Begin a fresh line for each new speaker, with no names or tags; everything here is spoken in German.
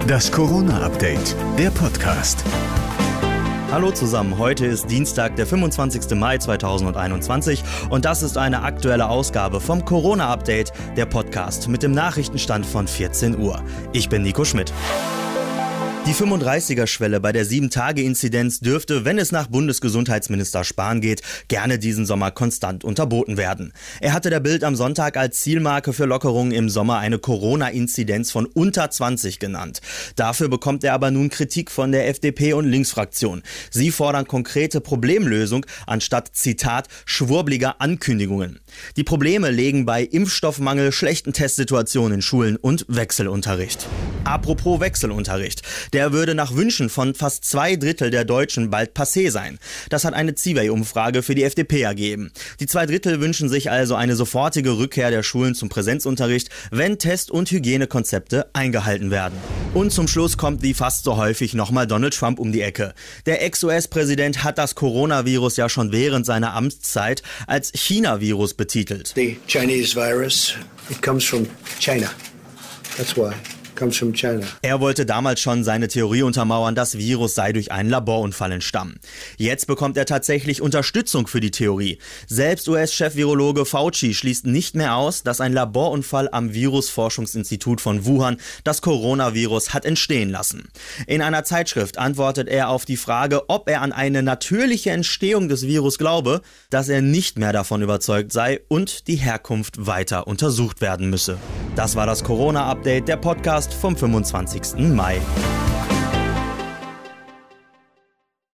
Das Corona-Update, der Podcast.
Hallo zusammen, heute ist Dienstag, der 25. Mai 2021 und das ist eine aktuelle Ausgabe vom Corona-Update, der Podcast mit dem Nachrichtenstand von 14 Uhr. Ich bin Nico Schmidt. Die 35er-Schwelle bei der 7-Tage-Inzidenz dürfte, wenn es nach Bundesgesundheitsminister Spahn geht, gerne diesen Sommer konstant unterboten werden. Er hatte der Bild am Sonntag als Zielmarke für Lockerungen im Sommer eine Corona-Inzidenz von unter 20 genannt. Dafür bekommt er aber nun Kritik von der FDP und Linksfraktion. Sie fordern konkrete Problemlösung anstatt, Zitat, schwurbliger Ankündigungen. Die Probleme legen bei Impfstoffmangel, schlechten Testsituationen in Schulen und Wechselunterricht. Apropos Wechselunterricht. Der würde nach Wünschen von fast zwei Drittel der Deutschen bald passé sein. Das hat eine Ziwey-Umfrage für die FDP ergeben. Die zwei Drittel wünschen sich also eine sofortige Rückkehr der Schulen zum Präsenzunterricht, wenn Test- und Hygienekonzepte eingehalten werden. Und zum Schluss kommt wie fast so häufig nochmal Donald Trump um die Ecke. Der Ex-US-Präsident hat das Coronavirus ja schon während seiner Amtszeit als China-Virus betitelt.
The Chinese virus, it comes from China. That's why.
Er wollte damals schon seine Theorie untermauern, das Virus sei durch einen Laborunfall entstammen. Jetzt bekommt er tatsächlich Unterstützung für die Theorie. Selbst US-Chef-Virologe Fauci schließt nicht mehr aus, dass ein Laborunfall am Virusforschungsinstitut von Wuhan das Coronavirus hat entstehen lassen. In einer Zeitschrift antwortet er auf die Frage, ob er an eine natürliche Entstehung des Virus glaube, dass er nicht mehr davon überzeugt sei und die Herkunft weiter untersucht werden müsse. Das war das Corona-Update, der Podcast vom 25. Mai.